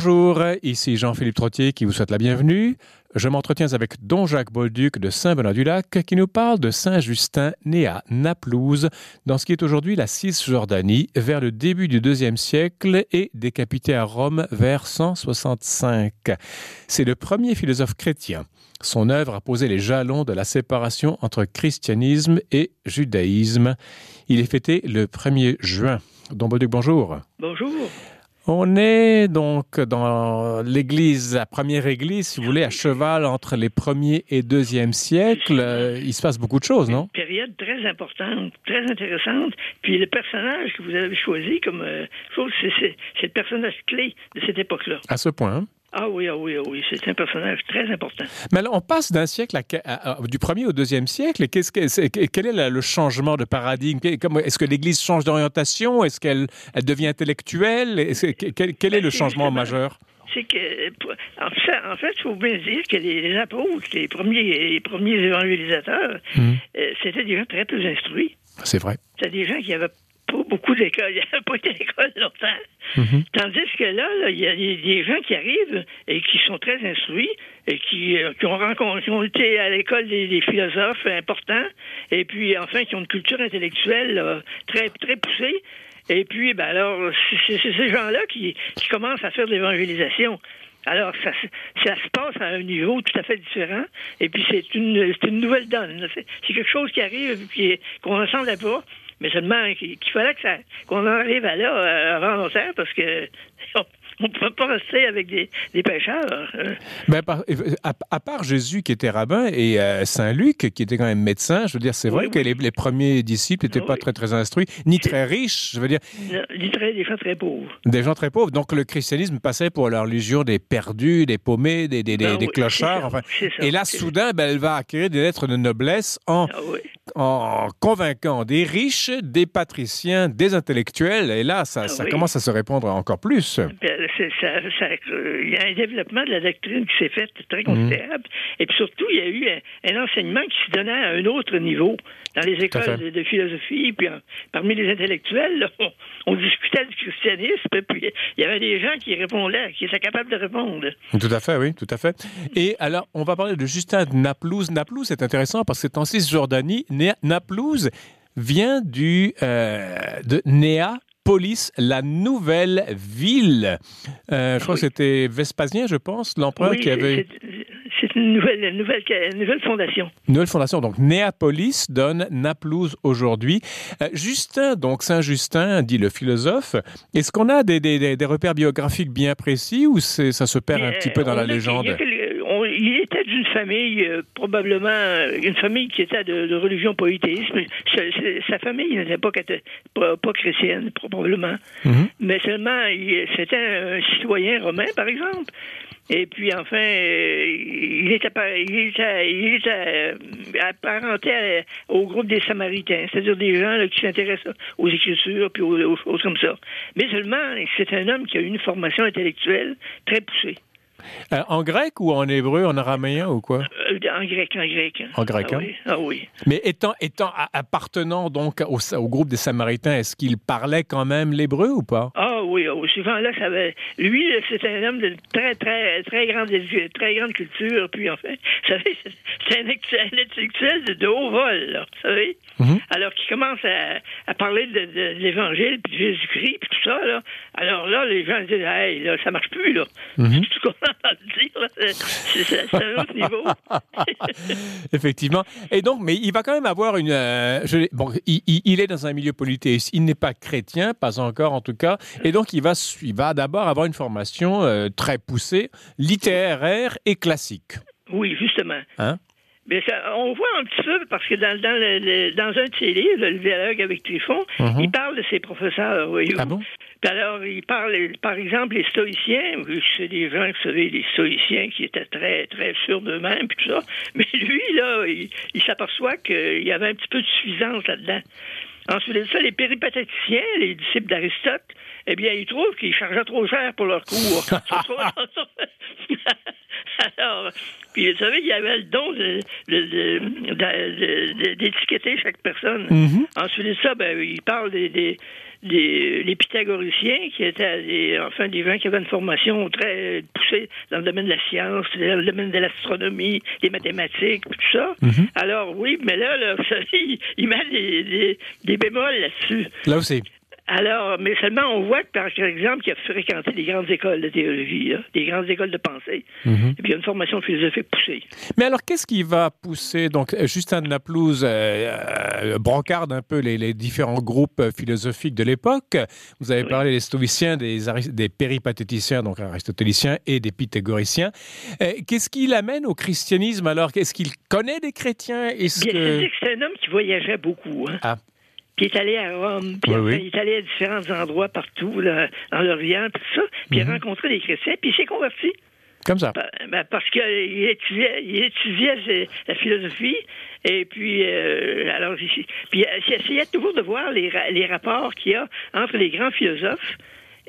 Bonjour, ici Jean-Philippe Trottier qui vous souhaite la bienvenue. Je m'entretiens avec Don Jacques Bolduc de Saint-Benoît-du-Lac qui nous parle de Saint Justin né à Naplouse dans ce qui est aujourd'hui la Cisjordanie vers le début du deuxième siècle et décapité à Rome vers 165. C'est le premier philosophe chrétien. Son œuvre a posé les jalons de la séparation entre christianisme et judaïsme. Il est fêté le 1er juin. Don Bolduc, bonjour. Bonjour. On est donc dans l'église, la première église, si vous voulez, à cheval entre les premiers et deuxième siècles. Il se passe beaucoup de choses, non? Une période très importante, très intéressante. Puis le personnage que vous avez choisi comme euh, c'est le personnage clé de cette époque-là. À ce point. Hein? Ah oui, ah oui, ah oui, c'est un personnage très important. Mais alors, on passe d'un siècle à, à, à, du premier au deuxième siècle. Qu'est-ce que, est, quel est le changement de paradigme? Est-ce que l'Église change d'orientation? Est-ce qu'elle elle devient intellectuelle? Est quel, quel, est le changement majeur? C'est que, en fait, en fait, il faut bien dire que les, les, apôtres, les premiers, les premiers évangélisateurs, mmh. euh, c'était des gens très peu instruits. C'est vrai. C'était des gens qui avaient pas beaucoup d'écoles. Il n'y a pas été d'école longtemps. Mm -hmm. Tandis que là, il y a des, gens qui arrivent et qui sont très instruits et qui, euh, qui, ont, rencontré, qui ont été à l'école des, des, philosophes importants et puis, enfin, qui ont une culture intellectuelle là, très, très poussée. Et puis, ben alors, c'est ces gens-là qui, qui commencent à faire de l'évangélisation. Alors, ça, ça, se passe à un niveau tout à fait différent. Et puis, c'est une, une nouvelle donne. C'est quelque chose qui arrive et qu'on ne ressemble pas mais seulement qu'il fallait que ça qu'on arrive à là euh, avant longtemps parce que ne peut pas rester avec des, des pêcheurs. Hein. Ben, par, à, à, part Jésus qui était rabbin et euh, Saint Luc qui était quand même médecin, je veux dire, c'est vrai oui, que oui. Les, les, premiers disciples n'étaient oui. pas très très instruits, ni très riches, je veux dire. Ni très, des gens très pauvres. Des gens très pauvres. Donc le christianisme passait pour leur religion des perdus, des paumés, des, des, ben, des clochards. Enfin. Ça, et là, soudain, ben, elle va acquérir des lettres de noblesse en, ah, en convainquant des riches, des patriciens, des intellectuels. Et là, ça, ah, ça commence à se répandre encore plus. Ben, ça, ça, il y a un développement de la doctrine qui s'est fait très considérable. Mmh. Et puis surtout, il y a eu un, un, enseignement qui se donnait à un autre niveau dans les écoles de, de, philosophie. Puis en, parmi les intellectuels, là, on, on, discutait du christianisme. Puis il y avait des gens qui répondaient, qui étaient capables de répondre. Tout à fait, oui, tout à fait. Et alors, on va parler de Justin de Naplouse. Naplouse, c'est intéressant parce que c'est en Cisjordanie. Naplouse vient du euh, de Néa police, la nouvelle ville. Euh, je crois oui. que c'était Vespasien, je pense, l'empereur oui, qui avait. C'est une nouvelle, une nouvelle, une nouvelle fondation. Une nouvelle fondation. Donc, Néapolis donne Naplouse aujourd'hui. Euh, Justin, donc Saint-Justin, dit le philosophe. Est-ce qu'on a des, des, des, repères biographiques bien précis ou ça se perd un petit peu dans la légende? Il était d'une famille, euh, probablement, une famille qui était de, de religion polythéisme. Sa, famille n'était pas, pas, pas, chrétienne, probablement. Mm -hmm. Mais seulement, c'était un citoyen romain, par exemple. Et puis enfin, il était, il était, il était apparenté au groupe des Samaritains, c'est-à-dire des gens là, qui s'intéressent aux Écritures puis aux, aux, choses comme ça. Mais seulement, c'est un homme qui a une formation intellectuelle très poussée. Euh, en grec ou en hébreu, en araméen ou quoi? Euh, En grec, en grec. En grec, ah, hein? oui. ah oui. Mais étant, étant appartenant donc au, au groupe des Samaritains, est-ce qu'il parlait quand même l'hébreu ou pas? Ah oui, oh, souvent là, ça avait... lui, c'était un homme de très, très, très grande, très grande culture. Puis en fait, vous savez, c'est un, intellectuel de, de, haut vol, là, vous savez. Mm -hmm. Alors qu'il commence à, à, parler de, de, de l'Évangile, puis de Jésus-Christ, puis tout ça, là. Alors là, les gens disent, hey, là, ça marche plus, là. Mm -hmm. C'est un autre niveau. Effectivement. Et donc, mais il va quand même avoir une. Euh, je, bon, il, il, est dans un milieu politique. Il n'est pas chrétien, pas encore en tout cas. Et donc, il va, il va d'abord avoir une formation euh, très poussée, littéraire et classique. Oui, justement. Hein? Mais ça, on voit un petit peu, parce que dans, dans, le, le, dans un de ses livres, Le dialogue avec Trifon, -huh. il parle de ses professeurs, Ah bon? Puis alors, il parle, par exemple, les stoïciens, c'est des gens, vous savez, les stoïciens qui étaient très, très sûrs d'eux-mêmes, puis tout ça. Mais lui, là, il, il s'aperçoit qu'il y avait un petit peu de suffisance là-dedans. Ensuite de ça, les péripatéticiens, les disciples d'Aristote, eh bien, ils trouvent qu'ils chargeaient trop cher pour leur cours. Alors, puis vous savez, il y avait le don d'étiqueter chaque personne. Mhm. Ensuite de ça, ben, il parle des, des, des les pythagoriciens, qui étaient des, enfin des gens qui avaient une formation très poussée dans le domaine de la science, dans le domaine de l'astronomie, des mathématiques, tout ça. Mhm. Alors oui, mais là, là vous savez, il, il met des, des bémols là-dessus. Là aussi. Alors, mais seulement on voit par exemple, qu'il a fréquenté des grandes écoles de théologie, là, des grandes écoles de pensée, Mhm. et puis il y a une formation philosophique poussée. Mais alors, qu'est-ce qui va pousser donc Justin de Naplouse euh, euh, brancarde un peu les, les différents groupes philosophiques de l'époque? Vous avez Oui. parlé des stoïciens, des, des péripatéticiens, donc aristotéliciens, et des pythagoriciens. Euh, qu'est-ce qui l'amène au christianisme? Alors Qu'est-ce qu'il connaît des chrétiens? Est-ce que c'est un homme qui voyageait beaucoup. Hein. Ah. Puis il est allé à Rome, puis Oui, enfin, oui. il est allé à différents endroits partout, là, dans l'Orient, tout ça, puis il Mhm. a rencontré des chrétiens, puis il s'est converti. comme ça Ben, ben, parce qu'il étudiait, il étudiait la philosophie, et puis, euh, alors, il, puis il essayait toujours de voir les, ra- les rapports qu'il y a entre les grands philosophes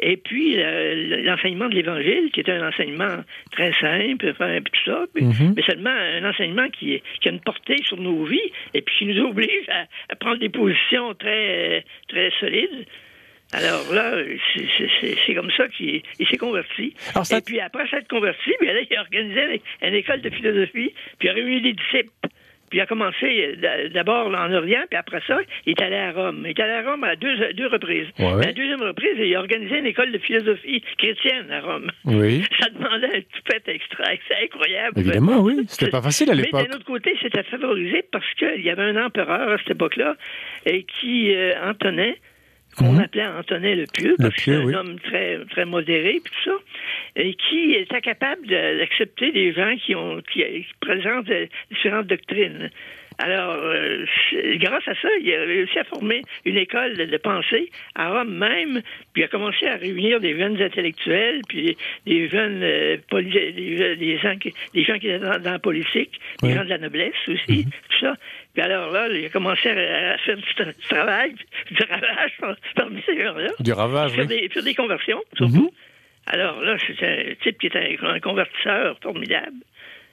et puis euh, l'enseignement de l'Évangile, qui est un enseignement très simple, enfin, tout ça, Mhm. mais seulement un enseignement qui, qui a une portée sur nos vies et puis qui nous oblige à, à prendre des positions très, très solides. Alors là, c'est- comme ça qu'il il s'est converti. Alors, ça- Et puis après s'être converti, bien là, il a organisé une, une école de philosophie, puis il a réuni des disciples. Puis il a commencé euh, d'a- d'abord en Orient, puis après ça, il est allé à Rome. Il est allé à Rome à deux, deux reprises. Ouais. À la deuxième reprise, il a organisé une école de philosophie chrétienne à Rome. Oui. Ça demandait un toupette extra, c'est incroyable. Évidemment, oui. C'était pas facile à Mais l'époque. d'un autre côté, c'était favorisé parce qu'il y avait un empereur à cette époque-là et qui, euh, Antonin, qu'on Mhm. appelait Antonin le Pieux, Le parce que c'est un oui. homme très, très modéré, puis tout ça, et qui était capable de- d'accepter des gens qui, ont, qui, qui présentent différentes doctrines? Alors, euh, grâce à ça, il a réussi à former une école de, de pensée à Rome même, puis il a commencé à réunir des jeunes intellectuels, puis des, jeunes euh, des, des gens qui, des gens qui étaient dans, dans la politique, des gens de la noblesse aussi, tout ça. Puis alors là, il a commencé à, à faire du, tra- du travail, du ravage par- parmi ces gens-là, Du ravage, faire, oui. des, faire des conversions, surtout. Alors là, c'est un type qui est un, un convertisseur formidable.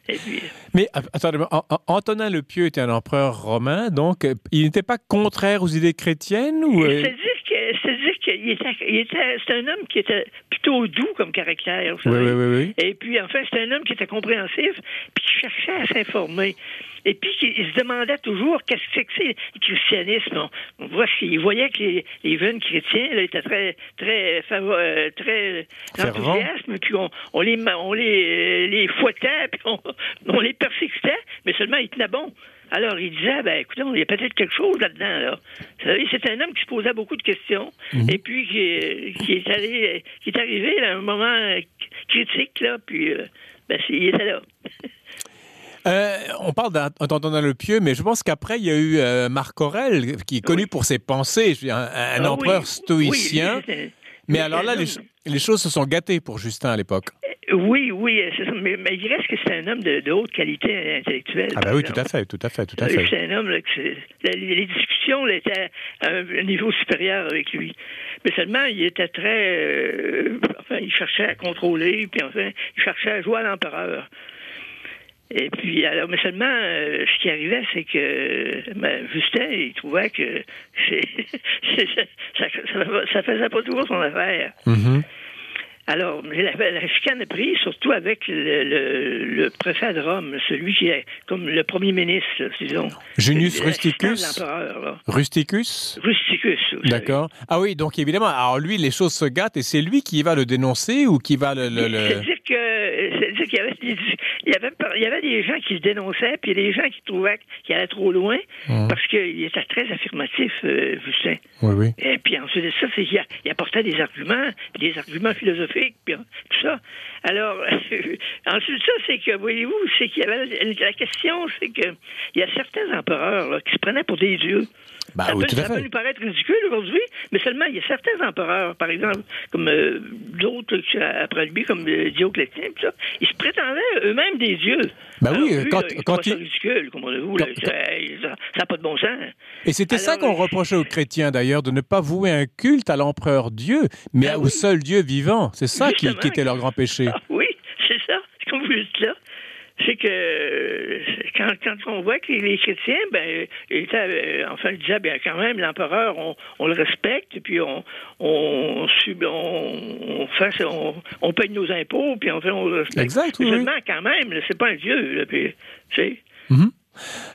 Et puis, Mais att- attendez, An- An- Antonin le Pieux était un empereur romain, donc euh, il n'était pas contraire aux idées chrétiennes ou euh, c'est-à-dire qu'il était, il était c'est un homme qui était plutôt doux comme caractère. Oui, oui, oui, oui. Et puis, enfin, c'était un homme qui était compréhensif, puis qui cherchait à s'informer. Et puis, il se demandait toujours qu'est-ce que c'est que c'est le christianisme. On, voit qu'il voyait que les, les jeunes chrétiens là, étaient très, très, euh, très enthousiastes, puis on, on les, on les, les fouettait, puis on, on les persécutait, mais seulement ils tenaient bon. Alors, il disait, ben, écoutez, il y a peut-être quelque chose là-dedans, là. C'est un homme qui se posait beaucoup de questions, Mhm. et puis qui, qui est allé, qui est arrivé à un moment euh, critique, là, puis, euh, ben, il était là. Euh, on parle d'Antonin le Pieux, mais je pense qu'après, il y a eu euh, Marc Aurèle, qui est connu Oui. pour ses pensées, un, un Ah empereur oui, stoïcien. oui, mais alors là, les choses se sont gâtées pour Justin à l'époque. Oui, oui, c'est ça, mais, mais il reste que c'est un homme de, de haute qualité intellectuelle. Ah bah oui, tout à fait, tout à fait, tout à fait. C'est un homme là, que c'est- la- les, discussions là, étaient à un niveau supérieur avec lui. Mais seulement, il était très. euh, enfin, il cherchait à contrôler, puis enfin, il cherchait à jouer à l'empereur. Et puis, alors, mais seulement, euh, ce qui arrivait, c'est que ben, Justin, il trouvait que ça, ça, ça faisait pas toujours son affaire. Mhm. Alors, la, la chicane a pris surtout avec le, le, le préfet de Rome, celui qui est comme le premier ministre, disons. Junius Rusticus? Rusticus? Rusticus. D'accord. Ah oui, donc évidemment, alors lui, les choses se gâtent et c'est lui qui va le dénoncer ou qui va le... c'est-à-dire qu'il y avait, des, il, y avait, il y avait des gens qui le dénonçaient, puis des gens qui trouvaient qu'il allait trop loin, Mhm. parce qu'il était très affirmatif, euh, Justin. Oui, oui. Et puis ensuite de ça, c'est qu'il apportait des arguments, des arguments philosophiques, puis tout ça. Alors, ensuite de ça, c'est que, voyez-vous, c'est qu'il y avait la question, c'est que il y a certains empereurs là, qui se prenaient pour des dieux. Bah ça oui, peut, ça nous paraître ridicule aujourd'hui, mais seulement il y a certains empereurs, par exemple, comme euh, d'autres après lui, comme euh, Dioclétien, ça, ils se prétendaient eux-mêmes des dieux. Bah oui, quand- là, il quand trouvait ça ridicule, Quand- ça n'a pas de bon sens. Et c'était ça qu'on reprochait aux chrétiens d'ailleurs, de ne pas vouer un culte à l'empereur Dieu, mais Ah au oui. seul Dieu vivant. C'est ça qui, qui était leur grand péché. Ah oui, c'est ça, c'est comme vous dites là. C'est que quand, quand, on voit que les, chrétiens, ben, était, enfin, ils disaient, bien, quand même, l'empereur, on, on, le respecte, puis on, on, on, fait, on, on, paye nos impôts, puis enfin, on le respecte. Exact, oui. Seulement, quand même, c'est pas un dieu, là, puis, tu sais. Mm-hmm.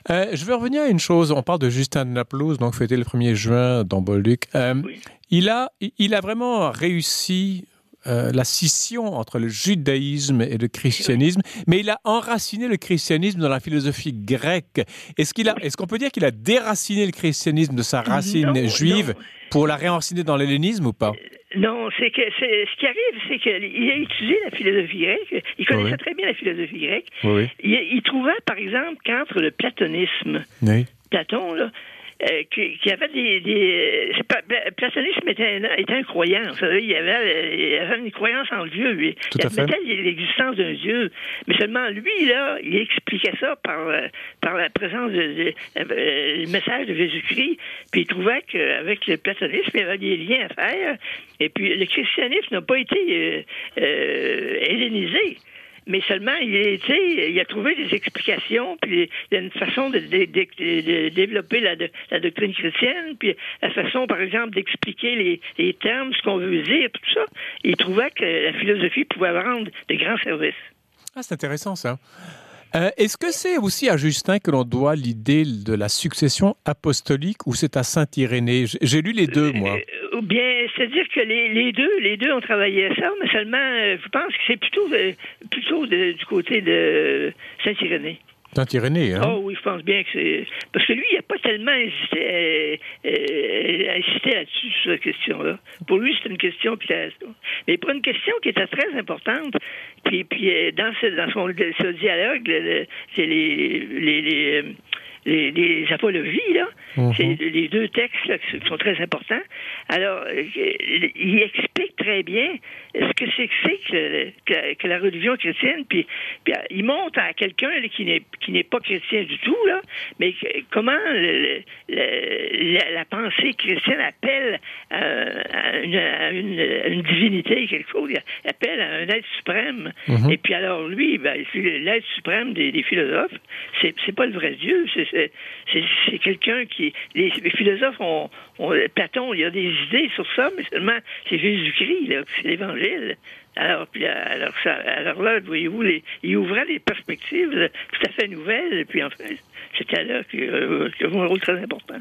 Euh, je veux revenir à une chose. On parle de Justin de Naplouse, donc fêté le 1er juin dans Bolduc. Euh, oui. il, a, il a vraiment réussi euh, la scission entre le judaïsme et le christianisme, mais il a enraciné le christianisme dans la philosophie grecque. Est-ce qu'il a, est-ce qu'on peut dire qu'il a déraciné le christianisme de sa racine non, juive non. pour la réenraciner dans l'hellénisme ou pas? Non, c'est que c'est, ce qui arrive, c'est qu'il a étudié la philosophie grecque. Il connaissait oui. très bien la philosophie grecque. Oui. Il, il, trouvait, par exemple, qu'entre le platonisme, oui. Platon, là, euh, qui, qui, avait des. des platonisme était un, était un croyant. Vous savez, il, avait, il y avait une croyance en Dieu. Lui. Tout il admettait l'existence d'un Dieu. Mais seulement lui, là, il expliquait ça par, par la présence du de, message de Jésus-Christ. Puis il trouvait qu'avec le platonisme, il y avait des liens à faire. Et puis le christianisme n'a pas été euh, euh, hellénisé mais seulement il, il a trouvé des explications, puis il y a une façon de, développer la, la, doctrine chrétienne, puis la façon, par exemple, d'expliquer les, les, termes, ce qu'on veut dire, tout ça. Il trouvait que la philosophie pouvait rendre de grands services. Ah, c'est intéressant ça. Euh, Est-ce que c'est aussi à Justin que l'on doit l'idée de la succession apostolique ou c'est à Saint Irénée J'ai lu les deux, moi. Euh, ou bien, c'est-à-dire que les, les, deux, les deux ont travaillé à ça, mais seulement, euh, je pense que c'est plutôt, euh, plutôt de, du côté de Saint Irénée. Saint Irénée, hein? Oh oui, je pense bien que c'est. Parce que lui, il n'a pas tellement hésité, euh, hésité là-dessus, sur cette question-là. Pour lui, c'est une question était. Mais pour une question qui était très importante, puis, puis dans, ce, dans son ce dialogue, c'est les, les, les les, les, apologies, là. Mhm. C'est les deux textes là, qui sont très importants. Alors, euh, il explique très bien ce que c'est que que, la religion chrétienne, puis, puis il montre à quelqu'un qui n'est qui n'est pas chrétien du tout, là, mais comment le, le, la, la, pensée chrétienne appelle euh, à, une, à, une, à, une, divinité, quelque chose, appelle à un être suprême. Mhm. Et puis alors, lui, ben, l'être suprême des, des philosophes, c'est pas le vrai Dieu, c'est quelqu'un qui. Les, philosophes ont, Platon, il a des idées sur ça, mais seulement c'est Jésus-Christ, c'est l'Évangile. Alors, puis, alors, ça, alors là, voyez-vous, il ouvrait des perspectives tout à fait nouvelles, et puis enfin, c'était là qu'il euh, un rôle très important.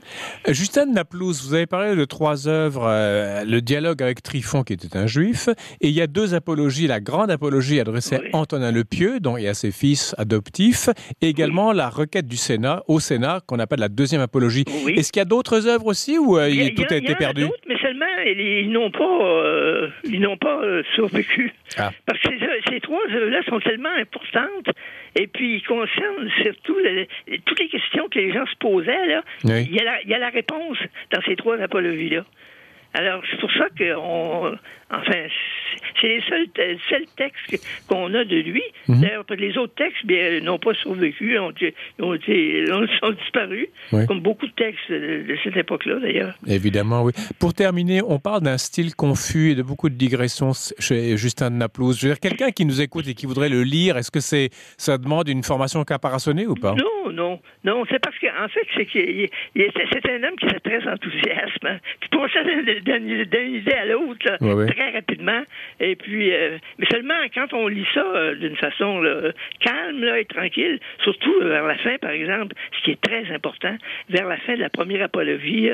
Justin Naplouse, vous avez parlé de trois œuvres, euh, le dialogue avec Trifon, qui était un juif, et il y a deux apologies, la grande apologie adressée oui. à Antonin le Pieux, dont il y a ses fils adoptifs, et également oui. la requête du Sénat, au Sénat, qu'on appelle la deuxième apologie. Oui. Est-ce qu'il y a d'autres œuvres aussi, ou euh, il y a, tout a, a été perdu? mais seulement, ils n'ont pas, euh, ils n'ont pas survécu. Ah. Parce que ces, ces trois œuvres-là sont tellement importantes et puis ils concernent surtout le, toutes les questions que les gens se posaient. Là. Oui. Il, y a la, il y a la réponse dans ces trois apologies-là. Alors, c'est pour ça que, on, enfin, c'est les seuls, seuls textes qu'on a de lui. Mhm. D'ailleurs, les autres textes n'ont pas survécu, ont, ont, ont, ont disparu, oui. comme beaucoup de textes de, cette époque-là, d'ailleurs. Évidemment, oui. Pour terminer, on parle d'un style confus et de beaucoup de digressions chez Justin de Naplouse. Je veux dire, quelqu'un qui nous écoute et qui voudrait le lire, est-ce que c'est, ça demande une formation caparaçonnée ou pas? Non, non, non. C'est parce qu'en fait, c'est qu'il c'est un homme qui a très enthousiasme. Hein. Puis pour ça, d'une idée à l'autre, ouais. très rapidement. Et puis, euh, mais seulement quand on lit ça euh, d'une façon là, calme là, et tranquille, surtout vers la fin, par exemple, ce qui est très important, vers la fin de la première apologie,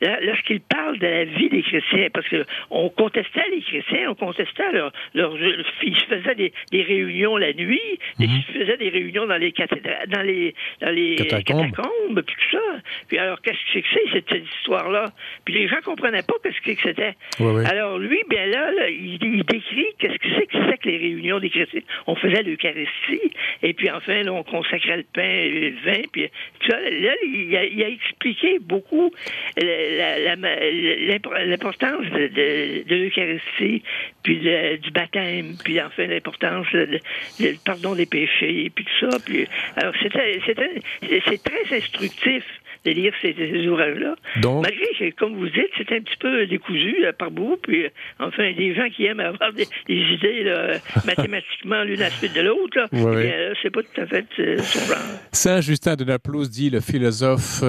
là, lorsqu'il parle de la vie des chrétiens, parce que on contestait les chrétiens, on contestait leur, leur ils faisaient des, des, réunions la nuit, mm -hmm. ils faisaient des réunions dans les cathédrales, dans les, dans les catacombes. catacombes, puis tout ça. Puis alors, qu'est-ce que c'est que c'est cette, cette histoire-là? Puis les gens comprenaient pas qu'est-ce que c'était. Ouais, ouais. Alors lui, bien là, là il, décrit qu'est-ce que c'est que c'est que les réunions des chrétiens. On faisait l'Eucharistie, et puis enfin, là, on consacrait le pain et le vin, puis tu vois, là, il a, expliqué beaucoup l'importance de, l'Eucharistie, puis du baptême, puis enfin l'importance du pardon des péchés, puis tout ça. Alors, c'était, c'est très instructif de lire ces, ouvrages-là. Malgré que, comme vous dites, c'est un petit peu décousu par bout, puis enfin, des gens qui aiment avoir des, idées mathématiquement l'une à la suite de l'autre, ouais, c'est pas tout à fait son genre. Saint Justin de Naplouse dit le philosophe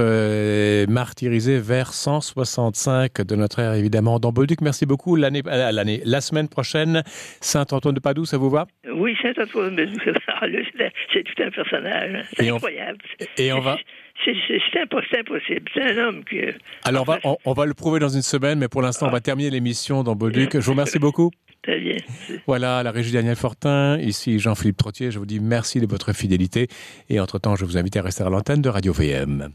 martyrisé vers 165 de notre ère, évidemment, dans Bolduc. Merci beaucoup. L'année, l'année, la semaine prochaine, Saint-Antoine de Padoue, ça vous va? Oui, Saint-Antoine de Padoue, c'est tout un personnage. C'est incroyable. et on va. C'est impossible. C'est un homme qui. Alors, on va, on, va, le prouver dans une semaine, mais pour l'instant, on va ah. terminer l'émission dans Bolduc. Je vous remercie beaucoup. Très bien. Voilà, la régie Daniel Fortin, ici Jean-Philippe Trottier. Je vous dis merci de votre fidélité. Et entre-temps, je vous invite à rester à l'antenne de Radio VM.